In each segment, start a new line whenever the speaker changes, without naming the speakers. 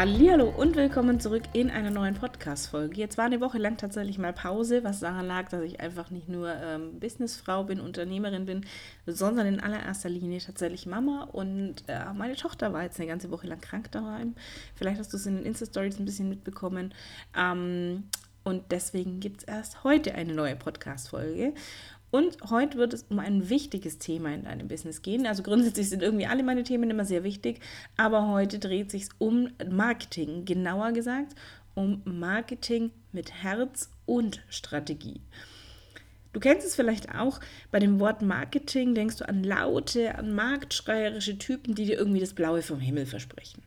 Hallo und willkommen zurück in einer neuen Podcast-Folge. Jetzt war eine Woche lang tatsächlich mal Pause, was daran lag, dass ich einfach nicht nur ähm, Businessfrau bin, Unternehmerin bin, sondern in allererster Linie tatsächlich Mama. Und äh, meine Tochter war jetzt eine ganze Woche lang krank daheim. Vielleicht hast du es in den Insta-Stories ein bisschen mitbekommen. Ähm, und deswegen gibt es erst heute eine neue Podcast-Folge. Und heute wird es um ein wichtiges Thema in deinem Business gehen. Also grundsätzlich sind irgendwie alle meine Themen immer sehr wichtig, aber heute dreht sich um Marketing, genauer gesagt um Marketing mit Herz und Strategie. Du kennst es vielleicht auch, bei dem Wort Marketing denkst du an laute, an marktschreierische Typen, die dir irgendwie das Blaue vom Himmel versprechen.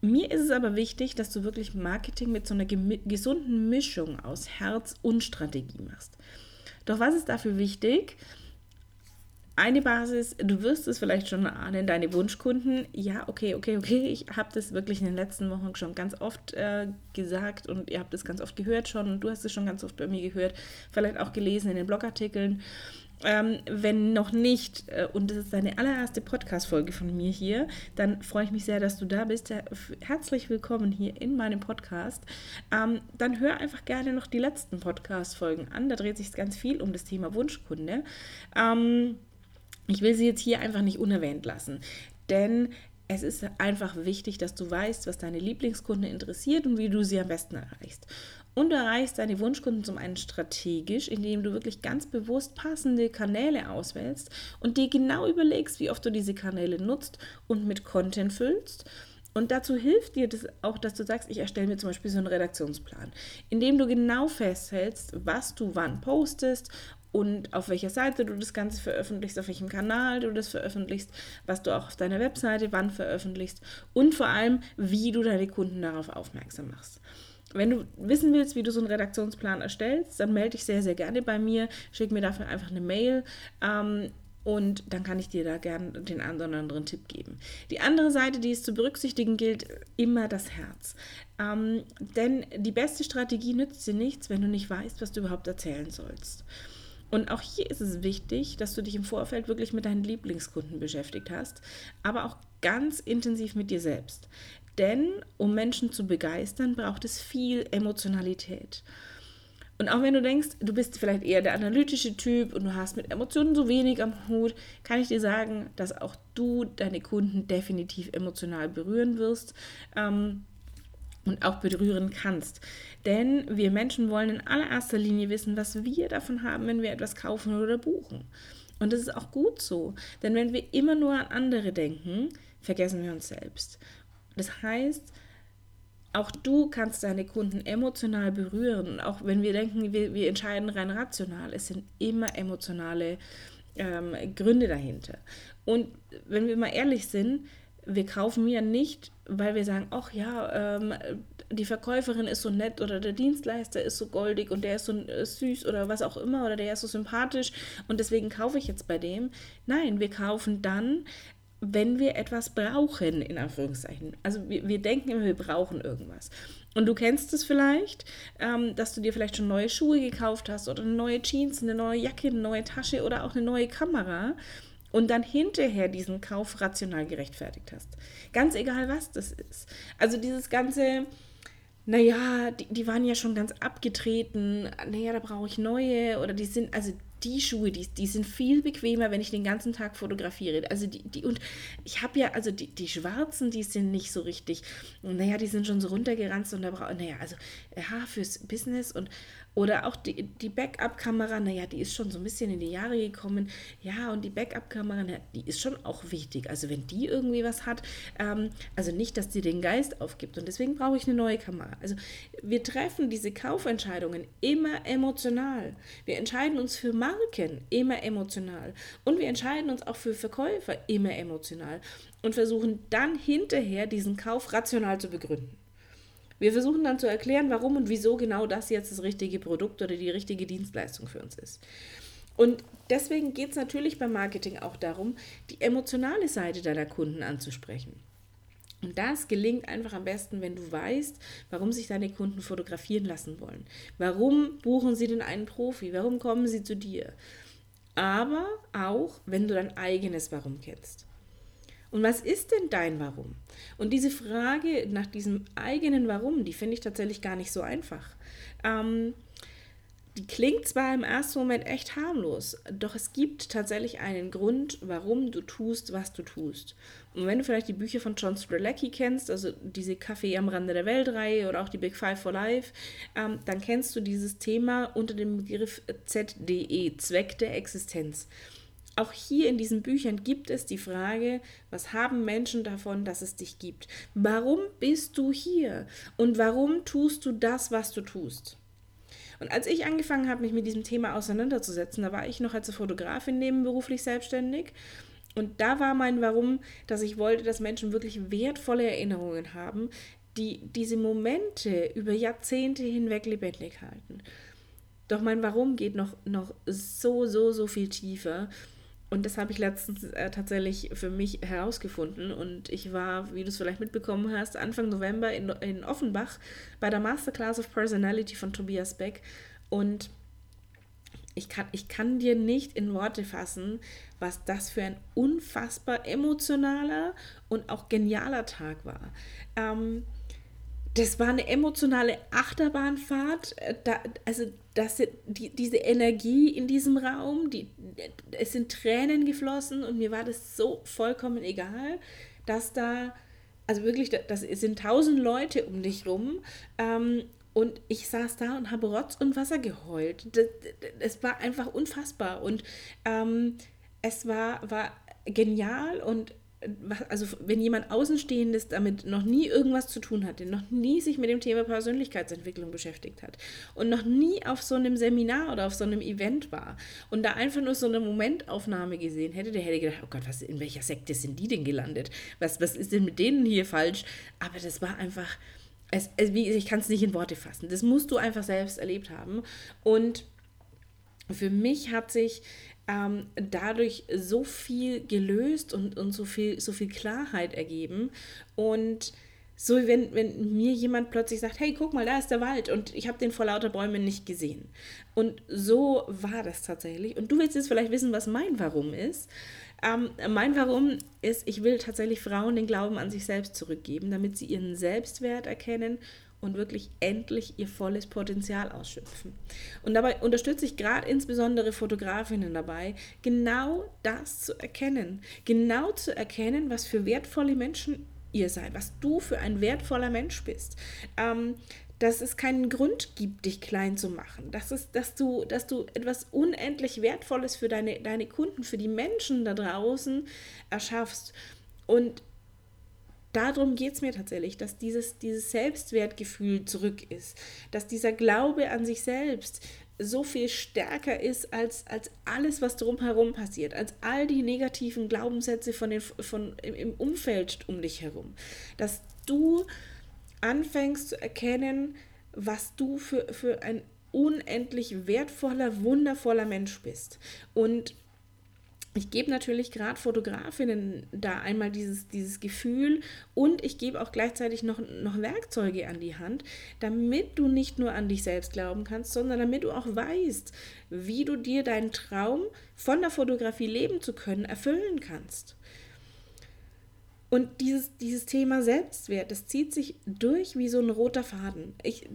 Mir ist es aber wichtig, dass du wirklich Marketing mit so einer gesunden Mischung aus Herz und Strategie machst. Doch was ist dafür wichtig? Eine Basis, du wirst es vielleicht schon ahnen, deine Wunschkunden. Ja, okay, okay, okay. Ich habe das wirklich in den letzten Wochen schon ganz oft äh, gesagt und ihr habt es ganz oft gehört schon und du hast es schon ganz oft bei mir gehört, vielleicht auch gelesen in den Blogartikeln. Ähm, wenn noch nicht, äh, und das ist deine allererste Podcast-Folge von mir hier, dann freue ich mich sehr, dass du da bist. Herzlich willkommen hier in meinem Podcast. Ähm, dann hör einfach gerne noch die letzten Podcast-Folgen an. Da dreht sich ganz viel um das Thema Wunschkunde. Ähm, ich will sie jetzt hier einfach nicht unerwähnt lassen, denn es ist einfach wichtig, dass du weißt, was deine Lieblingskunden interessiert und wie du sie am besten erreichst. Und du erreichst deine Wunschkunden zum einen strategisch, indem du wirklich ganz bewusst passende Kanäle auswählst und dir genau überlegst, wie oft du diese Kanäle nutzt und mit Content füllst. Und dazu hilft dir das auch, dass du sagst, ich erstelle mir zum Beispiel so einen Redaktionsplan, indem du genau festhältst, was du wann postest und auf welcher Seite du das Ganze veröffentlichst, auf welchem Kanal du das veröffentlichst, was du auch auf deiner Webseite wann veröffentlichst und vor allem, wie du deine Kunden darauf aufmerksam machst. Wenn du wissen willst, wie du so einen Redaktionsplan erstellst, dann melde dich sehr, sehr gerne bei mir. Schick mir dafür einfach eine Mail. Ähm, und dann kann ich dir da gerne den oder anderen Tipp geben. Die andere Seite, die es zu berücksichtigen gilt, immer das Herz. Ähm, denn die beste Strategie nützt dir nichts, wenn du nicht weißt, was du überhaupt erzählen sollst. Und auch hier ist es wichtig, dass du dich im Vorfeld wirklich mit deinen Lieblingskunden beschäftigt hast, aber auch ganz intensiv mit dir selbst. Denn um Menschen zu begeistern, braucht es viel Emotionalität. Und auch wenn du denkst, du bist vielleicht eher der analytische Typ und du hast mit Emotionen so wenig am Hut, kann ich dir sagen, dass auch du deine Kunden definitiv emotional berühren wirst. Ähm, und auch berühren kannst. Denn wir Menschen wollen in allererster Linie wissen, was wir davon haben, wenn wir etwas kaufen oder buchen. Und das ist auch gut so. Denn wenn wir immer nur an andere denken, vergessen wir uns selbst. Das heißt, auch du kannst deine Kunden emotional berühren. auch wenn wir denken, wir, wir entscheiden rein rational, es sind immer emotionale ähm, Gründe dahinter. Und wenn wir mal ehrlich sind, wir kaufen ja nicht, weil wir sagen, ach ja, ähm, die Verkäuferin ist so nett oder der Dienstleister ist so goldig und der ist so äh, süß oder was auch immer oder der ist so sympathisch und deswegen kaufe ich jetzt bei dem. Nein, wir kaufen dann, wenn wir etwas brauchen, in Anführungszeichen. Also wir, wir denken immer, wir brauchen irgendwas. Und du kennst es vielleicht, ähm, dass du dir vielleicht schon neue Schuhe gekauft hast oder neue Jeans, eine neue Jacke, eine neue Tasche oder auch eine neue Kamera und dann hinterher diesen Kauf rational gerechtfertigt hast. Ganz egal, was das ist. Also dieses ganze, naja, die, die waren ja schon ganz abgetreten, naja, da brauche ich neue oder die sind, also die Schuhe, die, die sind viel bequemer, wenn ich den ganzen Tag fotografiere. Also die, die und ich habe ja, also die, die schwarzen, die sind nicht so richtig, naja, die sind schon so runtergeranzt und da brauche, naja, also ja, fürs Business und oder auch die, die Backup-Kamera, naja, die ist schon so ein bisschen in die Jahre gekommen. Ja, und die Backup-Kamera, die ist schon auch wichtig. Also wenn die irgendwie was hat, ähm, also nicht, dass die den Geist aufgibt. Und deswegen brauche ich eine neue Kamera. Also wir treffen diese Kaufentscheidungen immer emotional. Wir entscheiden uns für Marken immer emotional. Und wir entscheiden uns auch für Verkäufer immer emotional. Und versuchen dann hinterher diesen Kauf rational zu begründen. Wir versuchen dann zu erklären, warum und wieso genau das jetzt das richtige Produkt oder die richtige Dienstleistung für uns ist. Und deswegen geht es natürlich beim Marketing auch darum, die emotionale Seite deiner Kunden anzusprechen. Und das gelingt einfach am besten, wenn du weißt, warum sich deine Kunden fotografieren lassen wollen. Warum buchen sie denn einen Profi? Warum kommen sie zu dir? Aber auch, wenn du dein eigenes Warum kennst. Und was ist denn dein Warum? Und diese Frage nach diesem eigenen Warum, die finde ich tatsächlich gar nicht so einfach. Ähm, die klingt zwar im ersten Moment echt harmlos, doch es gibt tatsächlich einen Grund, warum du tust, was du tust. Und wenn du vielleicht die Bücher von John Strzelecki kennst, also diese Kaffee am Rande der Welt-Reihe oder auch die Big Five for Life, ähm, dann kennst du dieses Thema unter dem Begriff ZDE, Zweck der Existenz. Auch hier in diesen Büchern gibt es die Frage, was haben Menschen davon, dass es dich gibt? Warum bist du hier? Und warum tust du das, was du tust? Und als ich angefangen habe, mich mit diesem Thema auseinanderzusetzen, da war ich noch als Fotografin nebenberuflich selbstständig. Und da war mein Warum, dass ich wollte, dass Menschen wirklich wertvolle Erinnerungen haben, die diese Momente über Jahrzehnte hinweg lebendig halten. Doch mein Warum geht noch, noch so, so, so viel tiefer. Und das habe ich letztens äh, tatsächlich für mich herausgefunden. Und ich war, wie du es vielleicht mitbekommen hast, Anfang November in, in Offenbach bei der Masterclass of Personality von Tobias Beck. Und ich kann, ich kann dir nicht in Worte fassen, was das für ein unfassbar emotionaler und auch genialer Tag war. Ähm, das war eine emotionale Achterbahnfahrt. Äh, da, also das, die, diese Energie in diesem Raum, die, es sind Tränen geflossen und mir war das so vollkommen egal, dass da, also wirklich, das sind tausend Leute um dich rum ähm, und ich saß da und habe Rotz und Wasser geheult. Es war einfach unfassbar und ähm, es war, war genial und also wenn jemand Außenstehendes damit noch nie irgendwas zu tun hatte, noch nie sich mit dem Thema Persönlichkeitsentwicklung beschäftigt hat und noch nie auf so einem Seminar oder auf so einem Event war und da einfach nur so eine Momentaufnahme gesehen hätte, der hätte gedacht, oh Gott, was, in welcher Sekte sind die denn gelandet? Was, was ist denn mit denen hier falsch? Aber das war einfach, es, es, ich kann es nicht in Worte fassen. Das musst du einfach selbst erlebt haben. Und für mich hat sich ähm, dadurch so viel gelöst und, und so, viel, so viel Klarheit ergeben. Und so, wenn, wenn mir jemand plötzlich sagt, hey, guck mal, da ist der Wald und ich habe den vor lauter Bäumen nicht gesehen. Und so war das tatsächlich. Und du willst jetzt vielleicht wissen, was mein Warum ist. Ähm, mein Warum ist, ich will tatsächlich Frauen den Glauben an sich selbst zurückgeben, damit sie ihren Selbstwert erkennen und wirklich endlich ihr volles Potenzial ausschöpfen. Und dabei unterstütze ich gerade insbesondere Fotografinnen dabei, genau das zu erkennen. Genau zu erkennen, was für wertvolle Menschen ihr seid, was du für ein wertvoller Mensch bist. Ähm, dass es keinen Grund gibt, dich klein zu machen. Dass, es, dass, du, dass du etwas unendlich Wertvolles für deine, deine Kunden, für die Menschen da draußen erschaffst. Und darum geht es mir tatsächlich, dass dieses, dieses Selbstwertgefühl zurück ist, dass dieser Glaube an sich selbst so viel stärker ist als, als alles, was drumherum passiert, als all die negativen Glaubenssätze von den, von, im Umfeld um dich herum. Dass du anfängst zu erkennen, was du für, für ein unendlich wertvoller, wundervoller Mensch bist. Und ich gebe natürlich gerade Fotografinnen da einmal dieses, dieses Gefühl und ich gebe auch gleichzeitig noch, noch Werkzeuge an die Hand, damit du nicht nur an dich selbst glauben kannst, sondern damit du auch weißt, wie du dir deinen Traum von der Fotografie leben zu können erfüllen kannst. Und dieses, dieses Thema Selbstwert, das zieht sich durch wie so ein roter Faden. Ich,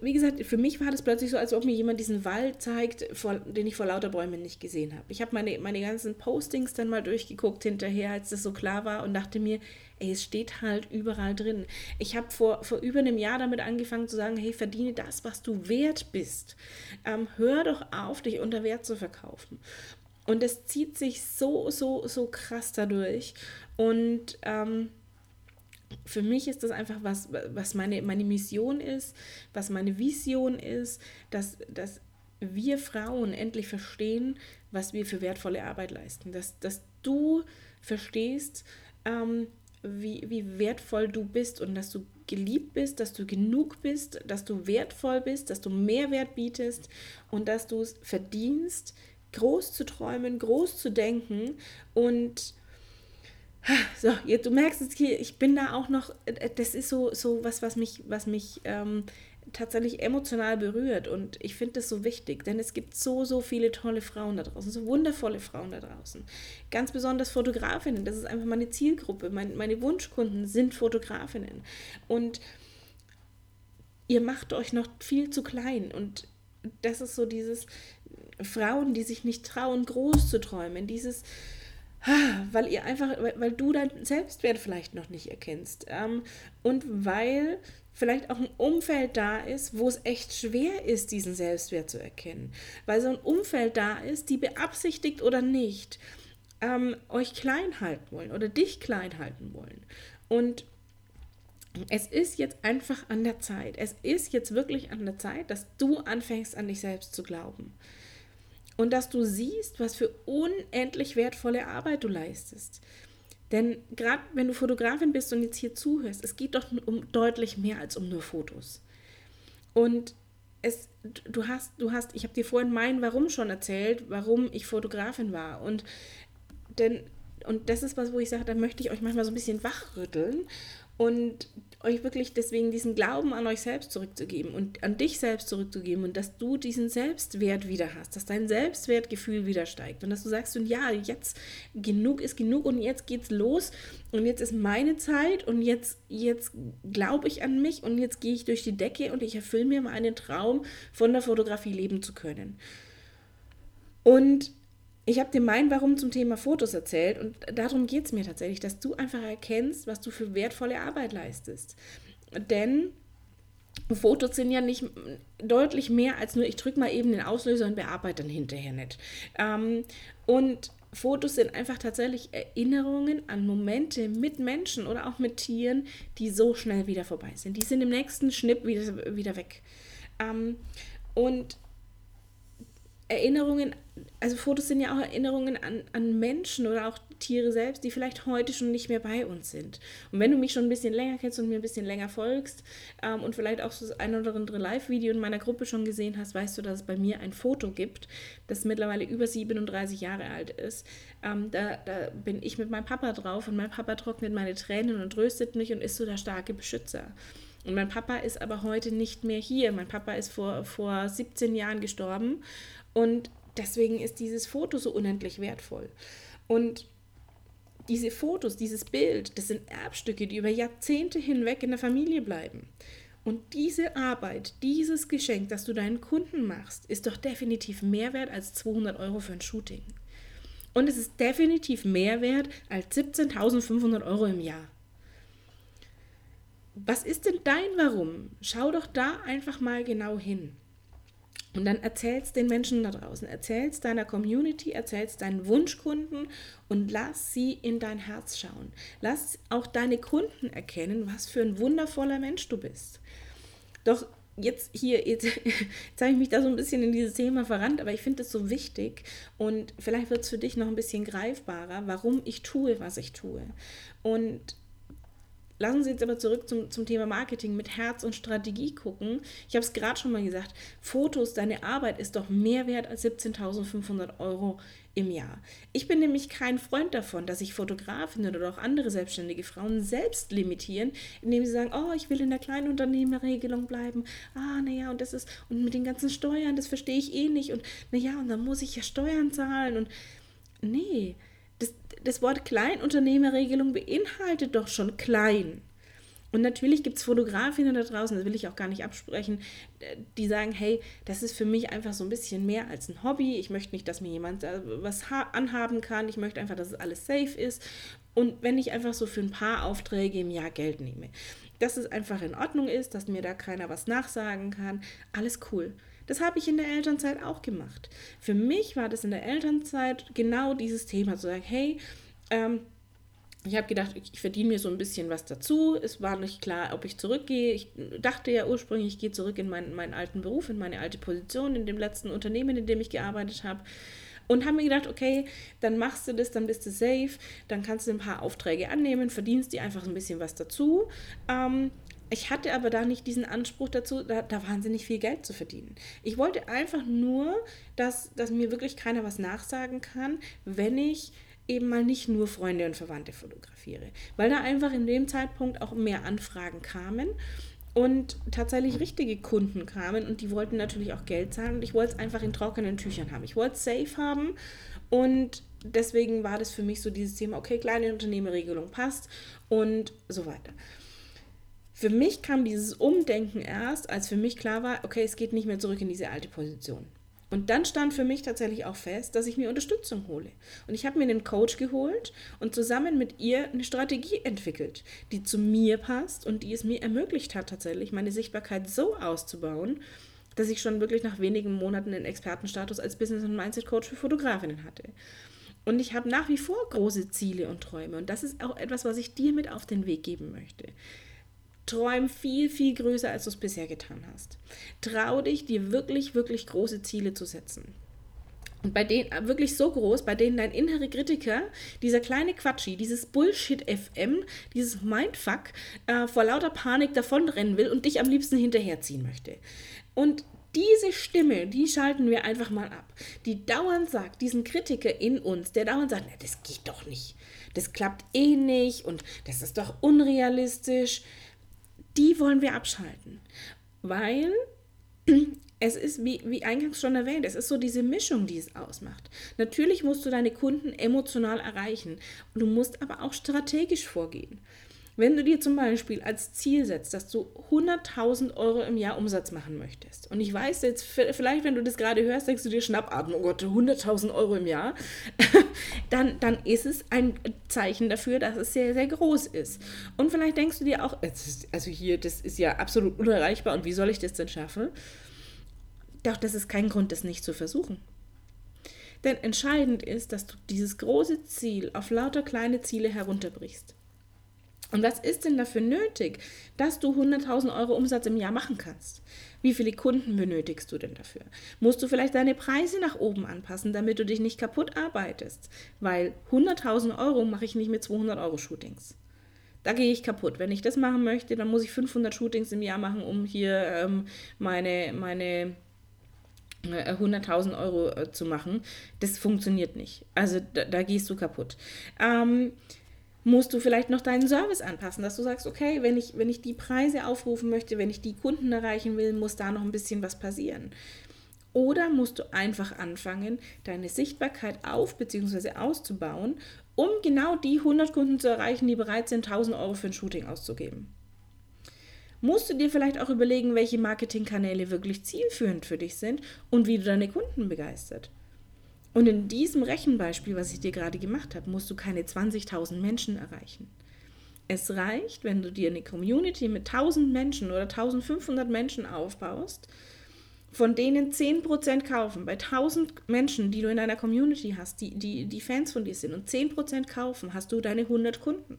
wie gesagt, für mich war das plötzlich so, als ob mir jemand diesen Wald zeigt, vor, den ich vor lauter Bäumen nicht gesehen habe. Ich habe meine, meine ganzen Postings dann mal durchgeguckt hinterher, als das so klar war und dachte mir, ey, es steht halt überall drin. Ich habe vor, vor über einem Jahr damit angefangen zu sagen, hey, verdiene das, was du wert bist. Ähm, hör doch auf, dich unter Wert zu verkaufen. Und es zieht sich so, so, so krass dadurch. Und ähm, für mich ist das einfach was, was meine, meine Mission ist, was meine Vision ist, dass, dass wir Frauen endlich verstehen, was wir für wertvolle Arbeit leisten. Dass, dass du verstehst, ähm, wie, wie wertvoll du bist und dass du geliebt bist, dass du genug bist, dass du wertvoll bist, dass du Mehrwert bietest und dass du es verdienst, groß zu träumen, groß zu denken und so, jetzt, du merkst es hier, ich bin da auch noch, das ist so, so was, was mich, was mich ähm, tatsächlich emotional berührt und ich finde das so wichtig, denn es gibt so, so viele tolle Frauen da draußen, so wundervolle Frauen da draußen. Ganz besonders Fotografinnen, das ist einfach meine Zielgruppe, mein, meine Wunschkunden sind Fotografinnen und ihr macht euch noch viel zu klein und das ist so dieses Frauen, die sich nicht trauen, groß zu träumen, dieses weil ihr einfach, weil, du deinen Selbstwert vielleicht noch nicht erkennst ähm, und weil vielleicht auch ein Umfeld da ist, wo es echt schwer ist, diesen Selbstwert zu erkennen, weil so ein Umfeld da ist, die beabsichtigt oder nicht ähm, euch klein halten wollen oder dich klein halten wollen. Und es ist jetzt einfach an der Zeit. Es ist jetzt wirklich an der Zeit, dass du anfängst an dich selbst zu glauben und dass du siehst, was für unendlich wertvolle Arbeit du leistest. Denn gerade wenn du Fotografin bist und jetzt hier zuhörst, es geht doch um deutlich mehr als um nur Fotos. Und es, du hast, du hast, ich habe dir vorhin mein Warum schon erzählt, warum ich Fotografin war. Und denn, und das ist was, wo ich sage, da möchte ich euch manchmal so ein bisschen wachrütteln und euch wirklich deswegen diesen Glauben an euch selbst zurückzugeben und an dich selbst zurückzugeben und dass du diesen Selbstwert wieder hast, dass dein Selbstwertgefühl wieder steigt und dass du sagst, und ja, jetzt genug ist genug und jetzt geht's los und jetzt ist meine Zeit und jetzt, jetzt glaube ich an mich und jetzt gehe ich durch die Decke und ich erfülle mir meinen Traum, von der Fotografie leben zu können. Und ich habe dir mein Warum zum Thema Fotos erzählt und darum geht es mir tatsächlich, dass du einfach erkennst, was du für wertvolle Arbeit leistest. Denn Fotos sind ja nicht deutlich mehr als nur, ich drücke mal eben den Auslöser und bearbeite dann hinterher nicht. Ähm, und Fotos sind einfach tatsächlich Erinnerungen an Momente mit Menschen oder auch mit Tieren, die so schnell wieder vorbei sind. Die sind im nächsten Schnipp wieder, wieder weg. Ähm, und Erinnerungen, also Fotos sind ja auch Erinnerungen an, an Menschen oder auch Tiere selbst, die vielleicht heute schon nicht mehr bei uns sind. Und wenn du mich schon ein bisschen länger kennst und mir ein bisschen länger folgst ähm, und vielleicht auch so das ein oder andere Live-Video in meiner Gruppe schon gesehen hast, weißt du, dass es bei mir ein Foto gibt, das mittlerweile über 37 Jahre alt ist. Ähm, da, da bin ich mit meinem Papa drauf und mein Papa trocknet meine Tränen und tröstet mich und ist so der starke Beschützer. Und mein Papa ist aber heute nicht mehr hier. Mein Papa ist vor, vor 17 Jahren gestorben und deswegen ist dieses Foto so unendlich wertvoll. Und diese Fotos, dieses Bild, das sind Erbstücke, die über Jahrzehnte hinweg in der Familie bleiben. Und diese Arbeit, dieses Geschenk, das du deinen Kunden machst, ist doch definitiv mehr wert als 200 Euro für ein Shooting. Und es ist definitiv mehr wert als 17.500 Euro im Jahr. Was ist denn dein Warum? Schau doch da einfach mal genau hin. Und dann erzählst den Menschen da draußen, erzählst deiner Community, erzählst deinen Wunschkunden und lass sie in dein Herz schauen. Lass auch deine Kunden erkennen, was für ein wundervoller Mensch du bist. Doch jetzt hier, jetzt, jetzt habe ich mich da so ein bisschen in dieses Thema verrannt, aber ich finde es so wichtig und vielleicht wird es für dich noch ein bisschen greifbarer, warum ich tue, was ich tue. Und Lassen Sie jetzt aber zurück zum, zum Thema Marketing mit Herz und Strategie gucken. Ich habe es gerade schon mal gesagt, Fotos, deine Arbeit ist doch mehr wert als 17.500 Euro im Jahr. Ich bin nämlich kein Freund davon, dass sich Fotografinnen oder auch andere selbstständige Frauen selbst limitieren, indem sie sagen, oh, ich will in der Kleinunternehmerregelung bleiben. Ah, naja, und das ist, und mit den ganzen Steuern, das verstehe ich eh nicht. Und naja, und dann muss ich ja Steuern zahlen. Und nee, das, Wort Kleinunternehmerregelung beinhaltet doch schon klein. Und natürlich gibt es Fotografinnen da draußen, das will ich auch gar nicht absprechen, die sagen, hey, das ist für mich einfach so ein bisschen mehr als ein Hobby. Ich möchte nicht, dass mir jemand was anhaben kann. Ich möchte einfach, dass es alles safe ist. Und wenn ich einfach so für ein paar Aufträge im Jahr Geld nehme, dass es einfach in Ordnung ist, dass mir da keiner was nachsagen kann, alles cool. Das habe ich in der Elternzeit auch gemacht. Für mich war das in der Elternzeit genau dieses Thema, zu sagen, hey, ähm, ich habe gedacht, ich verdiene mir so ein bisschen was dazu. Es war nicht klar, ob ich zurückgehe. Ich dachte ja ursprünglich, ich gehe zurück in meinen, meinen alten Beruf, in meine alte Position, in dem letzten Unternehmen, in dem ich gearbeitet habe. Und habe mir gedacht, okay, dann machst du das, dann bist du safe, dann kannst du ein paar Aufträge annehmen, verdienst dir einfach ein bisschen was dazu. Ähm, Ich hatte aber da nicht diesen Anspruch dazu, da, da, wahnsinnig viel Geld zu verdienen. Ich wollte einfach nur, dass, dass mir wirklich keiner was nachsagen kann, wenn ich eben mal nicht nur Freunde und Verwandte fotografiere. Weil da einfach in dem Zeitpunkt auch mehr Anfragen kamen und tatsächlich richtige Kunden kamen und die wollten natürlich auch Geld zahlen und ich wollte es einfach in trockenen Tüchern haben. Ich wollte es safe haben und deswegen war das für mich so dieses Thema, okay, kleine Unternehmerregelung passt und so weiter. Für mich kam dieses Umdenken erst, als für mich klar war, okay, es geht nicht mehr zurück in diese alte Position. Und dann stand für mich tatsächlich auch fest, dass ich mir Unterstützung hole. Und ich habe mir einen Coach geholt und zusammen mit ihr eine Strategie entwickelt, die zu mir passt und die es mir ermöglicht hat, tatsächlich meine Sichtbarkeit so auszubauen, dass ich schon wirklich nach wenigen Monaten den Expertenstatus als Business- und Mindset-Coach für Fotografinnen hatte. Und ich habe nach wie vor große Ziele und Träume. Und das ist auch etwas, was ich dir mit auf den Weg geben möchte. Träum viel, viel größer, als du es bisher getan hast. Trau dich, dir wirklich, wirklich große Ziele zu setzen. Und bei denen, äh, wirklich so groß, bei denen dein innerer Kritiker, dieser kleine Quatschi, dieses Bullshit-FM, dieses Mindfuck, äh, vor lauter Panik davonrennen will und dich am liebsten hinterherziehen möchte. Und diese Stimme, die schalten wir einfach mal ab. Die dauernd sagt, diesen Kritiker in uns, der dauernd sagt, das geht doch nicht, das klappt eh nicht und das ist doch unrealistisch die wollen wir abschalten. Weil es ist, wie, wie eingangs schon erwähnt, es ist so diese Mischung, die es ausmacht. Natürlich musst du deine Kunden emotional erreichen. Du musst aber auch strategisch vorgehen. Wenn du dir zum Beispiel als Ziel setzt, dass du 100.000 Euro im Jahr Umsatz machen möchtest, und ich weiß jetzt, vielleicht wenn du das gerade hörst, denkst du dir Schnappatmen, oh Gott, 100.000 Euro im Jahr, dann, dann ist es ein Zeichen dafür, dass es sehr, sehr groß ist. Und vielleicht denkst du dir auch, also hier, das ist ja absolut unerreichbar und wie soll ich das denn schaffen? Doch das ist kein Grund, das nicht zu versuchen. Denn entscheidend ist, dass du dieses große Ziel auf lauter kleine Ziele herunterbrichst. Und was ist denn dafür nötig, dass du 100.000 Euro Umsatz im Jahr machen kannst? Wie viele Kunden benötigst du denn dafür? Musst du vielleicht deine Preise nach oben anpassen, damit du dich nicht kaputt arbeitest? Weil 100.000 Euro mache ich nicht mit 200 Euro Shootings. Da gehe ich kaputt. Wenn ich das machen möchte, dann muss ich 500 Shootings im Jahr machen, um hier ähm, meine, meine 100.000 äh, Euro äh, zu machen. Das funktioniert nicht. Also da, da gehst du kaputt. Ähm, musst du vielleicht noch deinen Service anpassen, dass du sagst, okay, wenn ich, wenn ich die Preise aufrufen möchte, wenn ich die Kunden erreichen will, muss da noch ein bisschen was passieren. Oder musst du einfach anfangen, deine Sichtbarkeit auf bzw. auszubauen, um genau die 100 Kunden zu erreichen, die bereit sind, 1000 Euro für ein Shooting auszugeben. Musst du dir vielleicht auch überlegen, welche Marketingkanäle wirklich zielführend für dich sind und wie du deine Kunden begeistert. Und in diesem Rechenbeispiel, was ich dir gerade gemacht habe, musst du keine 20.000 Menschen erreichen. Es reicht, wenn du dir eine Community mit 1000 Menschen oder 1500 Menschen aufbaust, von denen 10% kaufen. Bei 1000 Menschen, die du in deiner Community hast, die, die, die Fans von dir sind und 10% kaufen, hast du deine 100 Kunden.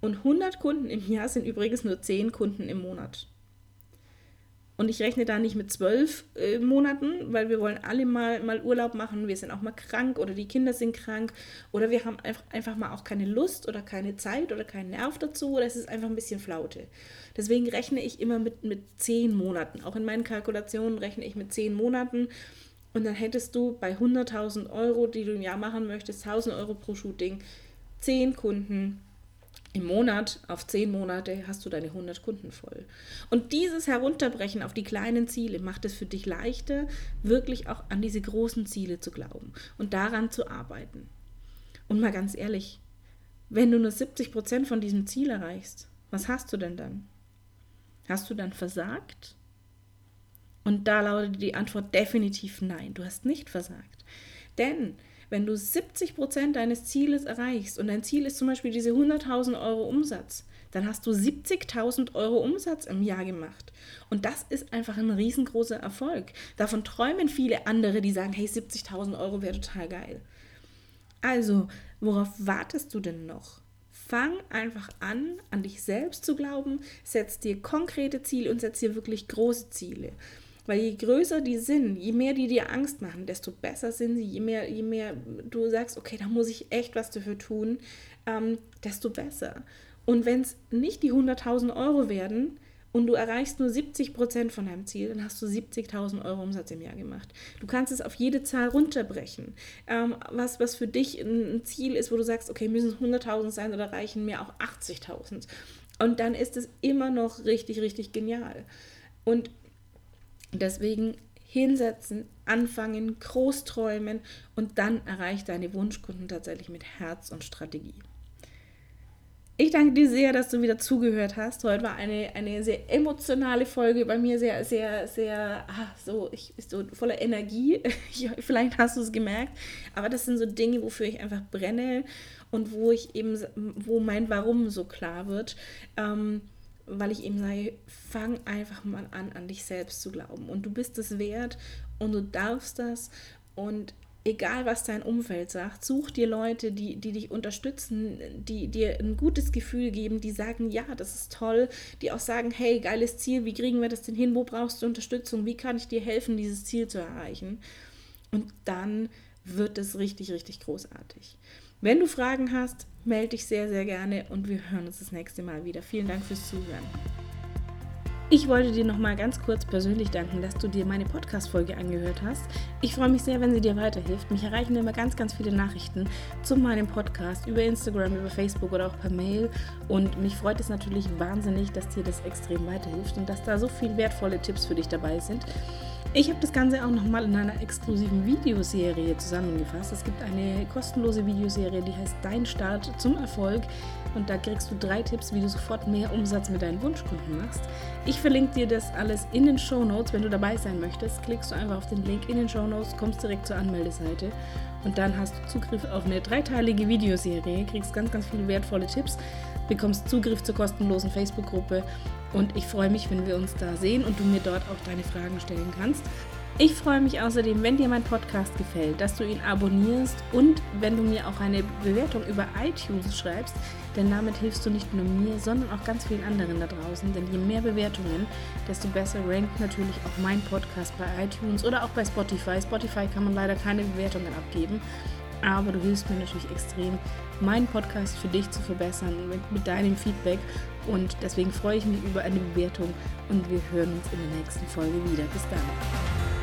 Und 100 Kunden im Jahr sind übrigens nur 10 Kunden im Monat. Und ich rechne da nicht mit zwölf äh, Monaten, weil wir wollen alle mal, mal Urlaub machen. Wir sind auch mal krank oder die Kinder sind krank oder wir haben einfach, einfach mal auch keine Lust oder keine Zeit oder keinen Nerv dazu oder es ist einfach ein bisschen Flaute. Deswegen rechne ich immer mit, mit zehn Monaten. Auch in meinen Kalkulationen rechne ich mit zehn Monaten. Und dann hättest du bei 100.000 Euro, die du im Jahr machen möchtest, 1.000 Euro pro Shooting, zehn Kunden, im Monat auf zehn Monate hast du deine 100 Kunden voll. Und dieses Herunterbrechen auf die kleinen Ziele macht es für dich leichter, wirklich auch an diese großen Ziele zu glauben und daran zu arbeiten. Und mal ganz ehrlich, wenn du nur 70 Prozent von diesem Ziel erreichst, was hast du denn dann? Hast du dann versagt? Und da lautet die Antwort definitiv nein, du hast nicht versagt. Denn wenn du 70 Prozent deines Zieles erreichst und dein Ziel ist zum Beispiel diese 100.000 Euro Umsatz, dann hast du 70.000 Euro Umsatz im Jahr gemacht. Und das ist einfach ein riesengroßer Erfolg. Davon träumen viele andere, die sagen, hey, 70.000 Euro wäre total geil. Also, worauf wartest du denn noch? Fang einfach an, an dich selbst zu glauben, setz dir konkrete Ziele und setz dir wirklich große Ziele. Weil je größer die sind, je mehr die dir Angst machen, desto besser sind sie. Je mehr, je mehr du sagst, okay, da muss ich echt was dafür tun, ähm, desto besser. Und wenn es nicht die 100.000 Euro werden, und du erreichst nur 70 Prozent von deinem Ziel, dann hast du 70.000 Euro Umsatz im Jahr gemacht. Du kannst es auf jede Zahl runterbrechen. Ähm, was, was für dich ein Ziel ist, wo du sagst, okay, müssen es 100.000 sein oder reichen mir auch 80.000. Und dann ist es immer noch richtig, richtig genial. Und deswegen hinsetzen, anfangen, groß träumen und dann erreicht deine Wunschkunden tatsächlich mit Herz und Strategie. Ich danke dir sehr, dass du wieder zugehört hast. Heute war eine, eine sehr emotionale Folge bei mir, sehr, sehr, sehr, ah, so, ich so voller Energie. Vielleicht hast du es gemerkt. Aber das sind so Dinge, wofür ich einfach brenne und wo ich eben, wo mein Warum so klar wird. Ähm, weil ich eben sage, fang einfach mal an, an dich selbst zu glauben. Und du bist es wert und du darfst das. Und egal was dein Umfeld sagt, such dir Leute, die, die dich unterstützen, die dir ein gutes Gefühl geben, die sagen, ja, das ist toll, die auch sagen, hey, geiles Ziel, wie kriegen wir das denn hin, wo brauchst du Unterstützung, wie kann ich dir helfen, dieses Ziel zu erreichen? Und dann wird es richtig, richtig großartig. Wenn du Fragen hast, melde dich sehr, sehr gerne und wir hören uns das nächste Mal wieder. Vielen Dank fürs Zuhören. Ich wollte dir noch mal ganz kurz persönlich danken, dass du dir meine Podcast-Folge angehört hast. Ich freue mich sehr, wenn sie dir weiterhilft. Mich erreichen immer ganz, ganz viele Nachrichten zu meinem Podcast über Instagram, über Facebook oder auch per Mail. Und mich freut es natürlich wahnsinnig, dass dir das extrem weiterhilft und dass da so viele wertvolle Tipps für dich dabei sind. Ich habe das Ganze auch nochmal in einer exklusiven Videoserie zusammengefasst. Es gibt eine kostenlose Videoserie, die heißt Dein Start zum Erfolg. Und da kriegst du drei Tipps, wie du sofort mehr Umsatz mit deinen Wunschkunden machst. Ich verlinke dir das alles in den Show Notes. Wenn du dabei sein möchtest, klickst du einfach auf den Link in den Show Notes, kommst direkt zur Anmeldeseite und dann hast du Zugriff auf eine dreiteilige Videoserie, kriegst ganz, ganz viele wertvolle Tipps, bekommst Zugriff zur kostenlosen Facebook-Gruppe und ich freue mich, wenn wir uns da sehen und du mir dort auch deine Fragen stellen kannst. Ich freue mich außerdem, wenn dir mein Podcast gefällt, dass du ihn abonnierst und wenn du mir auch eine Bewertung über iTunes schreibst, denn damit hilfst du nicht nur mir, sondern auch ganz vielen anderen da draußen. Denn je mehr Bewertungen, desto besser rankt natürlich auch mein Podcast bei iTunes oder auch bei Spotify. Spotify kann man leider keine Bewertungen abgeben, aber du hilfst mir natürlich extrem, meinen Podcast für dich zu verbessern mit, mit deinem Feedback. Und deswegen freue ich mich über eine Bewertung und wir hören uns in der nächsten Folge wieder. Bis dann.